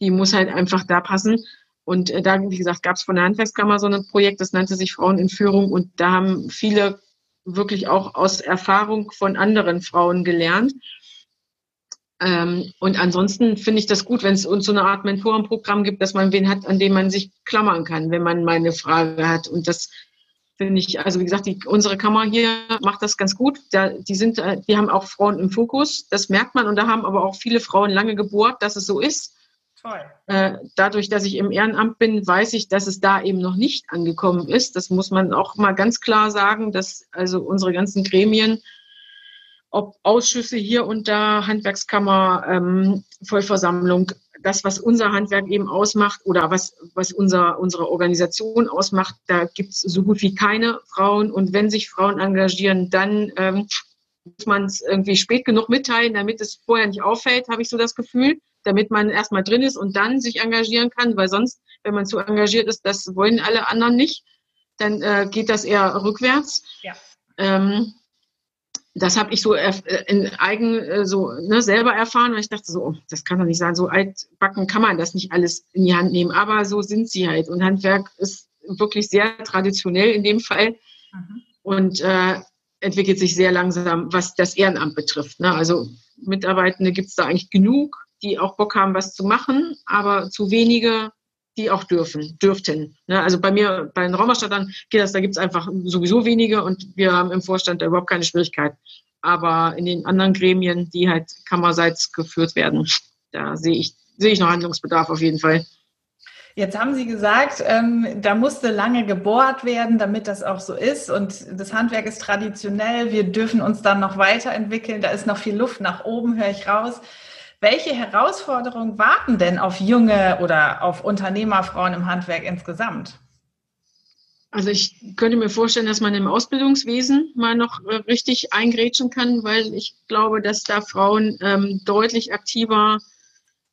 die muss halt einfach da passen. Und äh, da, wie gesagt, gab es von der Handwerkskammer so ein Projekt, das nannte sich Frauen in Führung. Und da haben viele wirklich auch aus Erfahrung von anderen Frauen gelernt. Ähm, und ansonsten finde ich das gut, wenn es uns so eine Art Mentorenprogramm gibt, dass man wen hat, an dem man sich klammern kann, wenn man mal eine Frage hat. Und das finde ich, also wie gesagt, die, unsere Kammer hier macht das ganz gut. Da, die sind, äh, die haben auch Frauen im Fokus, das merkt man. Und da haben aber auch viele Frauen lange gebohrt, dass es so ist. Toll. Äh, dadurch, dass ich im Ehrenamt bin, weiß ich, dass es da eben noch nicht angekommen ist. Das muss man auch mal ganz klar sagen, dass also unsere ganzen Gremien ob Ausschüsse hier und da, Handwerkskammer, ähm, Vollversammlung, das, was unser Handwerk eben ausmacht oder was, was unser, unsere Organisation ausmacht, da gibt es so gut wie keine Frauen. Und wenn sich Frauen engagieren, dann ähm, muss man es irgendwie spät genug mitteilen, damit es vorher nicht auffällt, habe ich so das Gefühl, damit man erstmal drin ist und dann sich engagieren kann, weil sonst, wenn man zu engagiert ist, das wollen alle anderen nicht, dann äh, geht das eher rückwärts. Ja. Ähm, das habe ich so in eigen so ne, selber erfahren, weil ich dachte so, oh, das kann doch nicht sein, so altbacken kann man das nicht alles in die Hand nehmen, aber so sind sie halt und Handwerk ist wirklich sehr traditionell in dem Fall mhm. und äh, entwickelt sich sehr langsam, was das Ehrenamt betrifft. Ne? Also Mitarbeitende gibt es da eigentlich genug, die auch Bock haben, was zu machen, aber zu wenige, die auch dürfen, dürften. Ne? Also bei mir, bei den Raumerstattern geht das, da gibt es einfach sowieso wenige und wir haben im Vorstand da überhaupt keine Schwierigkeit. Aber in den anderen Gremien, die halt kammerseits geführt werden, da sehe ich, sehe ich noch Handlungsbedarf auf jeden Fall. Jetzt haben Sie gesagt, ähm, da musste lange gebohrt werden, damit das auch so ist. Und das Handwerk ist traditionell. Wir dürfen uns dann noch weiterentwickeln. Da ist noch viel Luft nach oben, höre ich raus. Welche Herausforderungen warten denn auf junge oder auf Unternehmerfrauen im Handwerk insgesamt? Also ich könnte mir vorstellen, dass man im Ausbildungswesen mal noch äh, richtig eingrätschen kann, weil ich glaube, dass da Frauen ähm, deutlich aktiver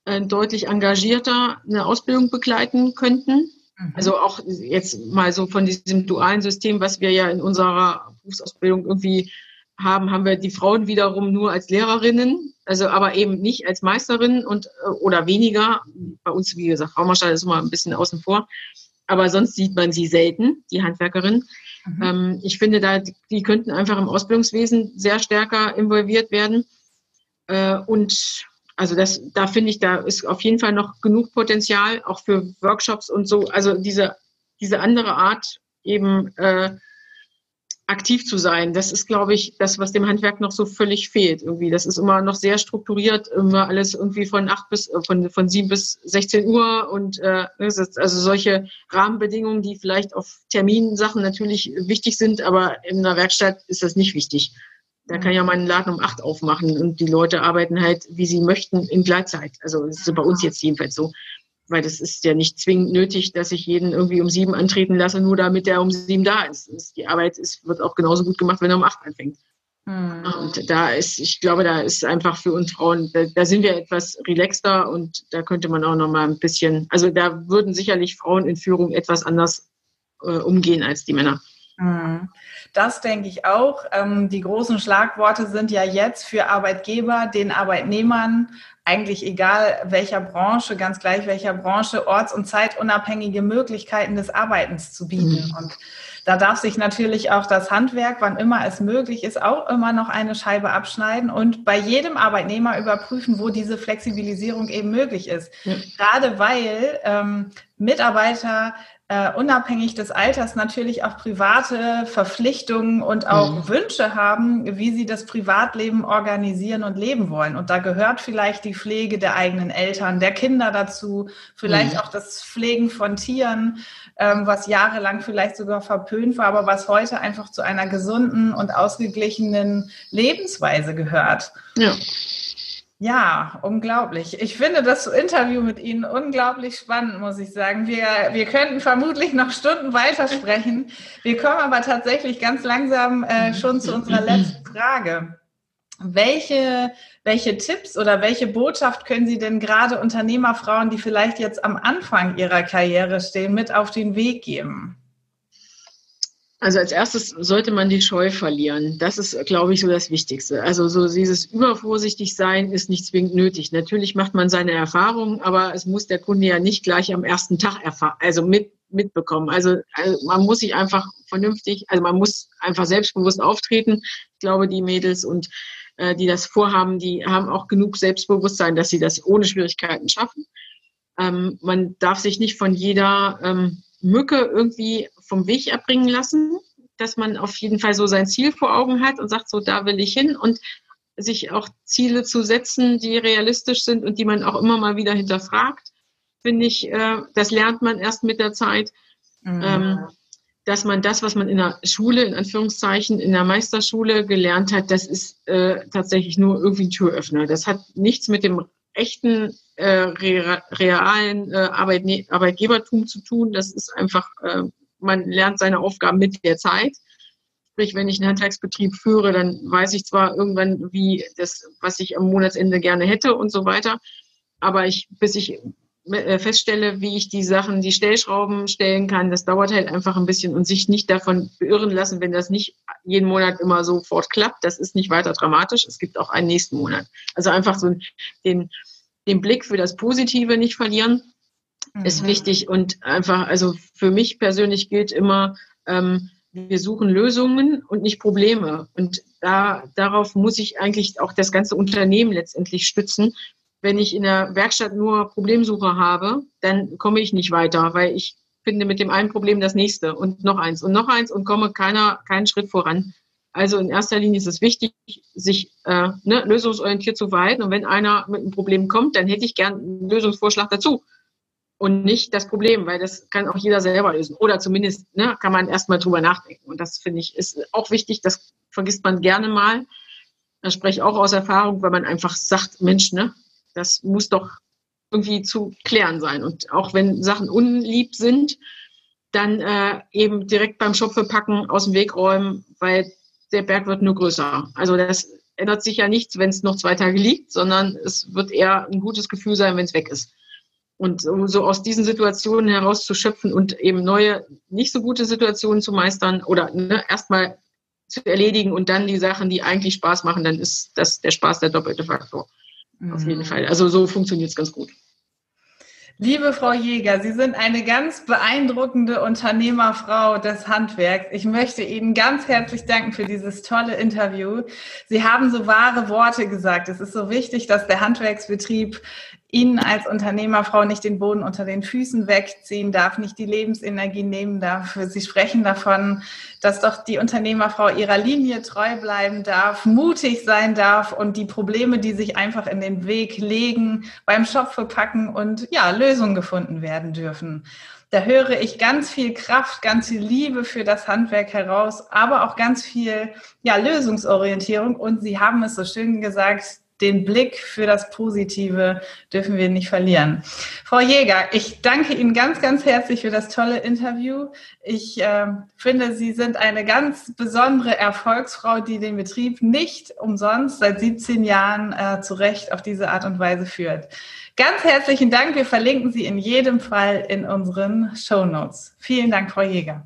äh, deutlich engagierter eine Ausbildung begleiten könnten. Mhm. Also auch jetzt mal so von diesem dualen System, was wir ja in unserer Berufsausbildung irgendwie haben, haben wir die Frauen wiederum nur als Lehrerinnen, also aber eben nicht als Meisterinnen und äh, oder weniger. Bei uns, wie gesagt, Raumerstadt ist immer ein bisschen außen vor. Aber sonst sieht man sie selten, die Handwerkerin. Mhm. Ähm, ich finde, da die könnten einfach im Ausbildungswesen sehr stärker involviert werden. Äh, und also das, da finde ich, da ist auf jeden Fall noch genug Potenzial, auch für Workshops und so. Also diese, diese andere Art eben äh, aktiv zu sein, das ist, glaube ich, das, was dem Handwerk noch so völlig fehlt. Irgendwie, das ist immer noch sehr strukturiert, immer alles irgendwie von acht bis äh, von von sieben bis 16 Uhr und äh, also solche Rahmenbedingungen, die vielleicht auf Terminsachen natürlich wichtig sind, aber in einer Werkstatt ist das nicht wichtig. Da kann ja meinen Laden um acht aufmachen und die Leute arbeiten halt, wie sie möchten, in Gleitzeit. Also das ist bei uns jetzt jedenfalls so. Weil das ist ja nicht zwingend nötig, dass ich jeden irgendwie um sieben antreten lasse, nur damit der um sieben da ist. Die Arbeit ist, wird auch genauso gut gemacht, wenn er um acht anfängt. Mhm. Und da ist, ich glaube, da ist einfach für uns Frauen, da, da, sind wir etwas relaxter und da könnte man auch noch mal ein bisschen, also da würden sicherlich Frauen in Führung etwas anders äh, umgehen als die Männer. Mhm. Das denke ich auch. Ähm, die großen Schlagworte sind ja jetzt für Arbeitgeber, den Arbeitnehmern, eigentlich egal welcher Branche, ganz gleich welcher Branche, orts- und zeitunabhängige Möglichkeiten des Arbeitens zu bieten. Mhm. Und da darf sich natürlich auch das Handwerk, wann immer es möglich ist, auch immer noch eine Scheibe abschneiden und bei jedem Arbeitnehmer überprüfen, wo diese Flexibilisierung eben möglich ist. Gerade weil ähm, Mitarbeiter äh, unabhängig des Alters natürlich auch private Verpflichtungen und auch mhm. Wünsche haben, wie sie das Privatleben organisieren und leben wollen. Und da gehört vielleicht die Pflege der eigenen Eltern, der Kinder dazu, vielleicht mhm. auch das Pflegen von Tieren, ähm, was jahrelang vielleicht sogar verpönt war, aber was heute einfach zu einer gesunden und ausgeglichenen Lebensweise gehört. Ja. Ja, unglaublich. Ich finde das Interview mit Ihnen unglaublich spannend, muss ich sagen. Wir, wir könnten vermutlich noch Stunden weitersprechen. Wir kommen aber tatsächlich ganz langsam äh, schon zu unserer letzten Frage. Welche, welche Tipps oder welche Botschaft können Sie denn gerade Unternehmerfrauen, die vielleicht jetzt am Anfang ihrer Karriere stehen, mit auf den Weg geben? Also als erstes sollte man die Scheu verlieren. Das ist, glaube ich, so das Wichtigste. Also so dieses übervorsichtig sein ist nicht zwingend nötig. Natürlich macht man seine Erfahrungen, aber es muss der Kunde ja nicht gleich am ersten Tag erfahren, also mit, mitbekommen. Also, also man muss sich einfach vernünftig, also man muss einfach selbstbewusst auftreten. Ich glaube, die Mädels und äh, die das vorhaben, die haben auch genug Selbstbewusstsein, dass sie das ohne Schwierigkeiten schaffen. Ähm, man darf sich nicht von jeder ähm, Mücke irgendwie vom Weg erbringen lassen, dass man auf jeden Fall so sein Ziel vor Augen hat und sagt, so da will ich hin und sich auch Ziele zu setzen, die realistisch sind und die man auch immer mal wieder hinterfragt, finde ich, äh, das lernt man erst mit der Zeit. Mhm. Ähm, dass man das, was man in der Schule, in Anführungszeichen, in der Meisterschule gelernt hat, das ist äh, tatsächlich nur irgendwie ein Türöffner. Das hat nichts mit dem echten äh, realen äh, Arbeitne Arbeitgebertum zu tun. Das ist einfach, äh, man lernt seine Aufgaben mit der Zeit. Sprich, wenn ich einen Handwerksbetrieb führe, dann weiß ich zwar irgendwann, wie das, was ich am Monatsende gerne hätte und so weiter. Aber ich, bis ich äh, feststelle, wie ich die Sachen, die Stellschrauben stellen kann, das dauert halt einfach ein bisschen und sich nicht davon beirren lassen, wenn das nicht jeden Monat immer sofort klappt. Das ist nicht weiter dramatisch. Es gibt auch einen nächsten Monat. Also einfach so den, den Blick für das Positive nicht verlieren mhm. ist wichtig und einfach, also für mich persönlich gilt immer, ähm, wir suchen Lösungen und nicht Probleme. Und da, darauf muss ich eigentlich auch das ganze Unternehmen letztendlich stützen. Wenn ich in der Werkstatt nur Problemsuche habe, dann komme ich nicht weiter, weil ich finde mit dem einen Problem das nächste und noch eins und noch eins und komme keiner, keinen Schritt voran. Also in erster Linie ist es wichtig, sich äh, ne, lösungsorientiert zu verhalten. Und wenn einer mit einem Problem kommt, dann hätte ich gern einen Lösungsvorschlag dazu und nicht das Problem, weil das kann auch jeder selber lösen. Oder zumindest ne, kann man erstmal drüber nachdenken. Und das finde ich ist auch wichtig, das vergisst man gerne mal. Da spreche ich auch aus Erfahrung, weil man einfach sagt, Mensch, ne, das muss doch irgendwie zu klären sein. Und auch wenn Sachen unlieb sind, dann äh, eben direkt beim Schopfe packen, aus dem Weg räumen, weil der Berg wird nur größer. Also das ändert sich ja nichts, wenn es noch zwei Tage liegt, sondern es wird eher ein gutes Gefühl sein, wenn es weg ist. Und um so aus diesen Situationen herauszuschöpfen und eben neue, nicht so gute Situationen zu meistern oder ne, erstmal zu erledigen und dann die Sachen, die eigentlich Spaß machen, dann ist das der Spaß der doppelte Faktor. Mhm. Auf jeden mhm. Fall. Also so funktioniert es ganz gut. Liebe Frau Jäger, Sie sind eine ganz beeindruckende Unternehmerfrau des Handwerks. Ich möchte Ihnen ganz herzlich danken für dieses tolle Interview. Sie haben so wahre Worte gesagt. Es ist so wichtig, dass der Handwerksbetrieb Ihnen als Unternehmerfrau nicht den Boden unter den Füßen wegziehen darf, nicht die Lebensenergie nehmen darf. Sie sprechen davon, dass doch die Unternehmerfrau ihrer Linie treu bleiben darf, mutig sein darf und die Probleme, die sich einfach in den Weg legen, beim Schopfe packen und ja, Lösungen gefunden werden dürfen. Da höre ich ganz viel Kraft, ganz viel Liebe für das Handwerk heraus, aber auch ganz viel ja, Lösungsorientierung. Und Sie haben es so schön gesagt, den Blick für das Positive dürfen wir nicht verlieren. Frau Jäger, ich danke Ihnen ganz, ganz herzlich für das tolle Interview. Ich äh, finde, Sie sind eine ganz besondere Erfolgsfrau, die den Betrieb nicht umsonst seit 17 Jahren äh, zu Recht auf diese Art und Weise führt. Ganz herzlichen Dank. Wir verlinken Sie in jedem Fall in unseren Show Notes. Vielen Dank, Frau Jäger.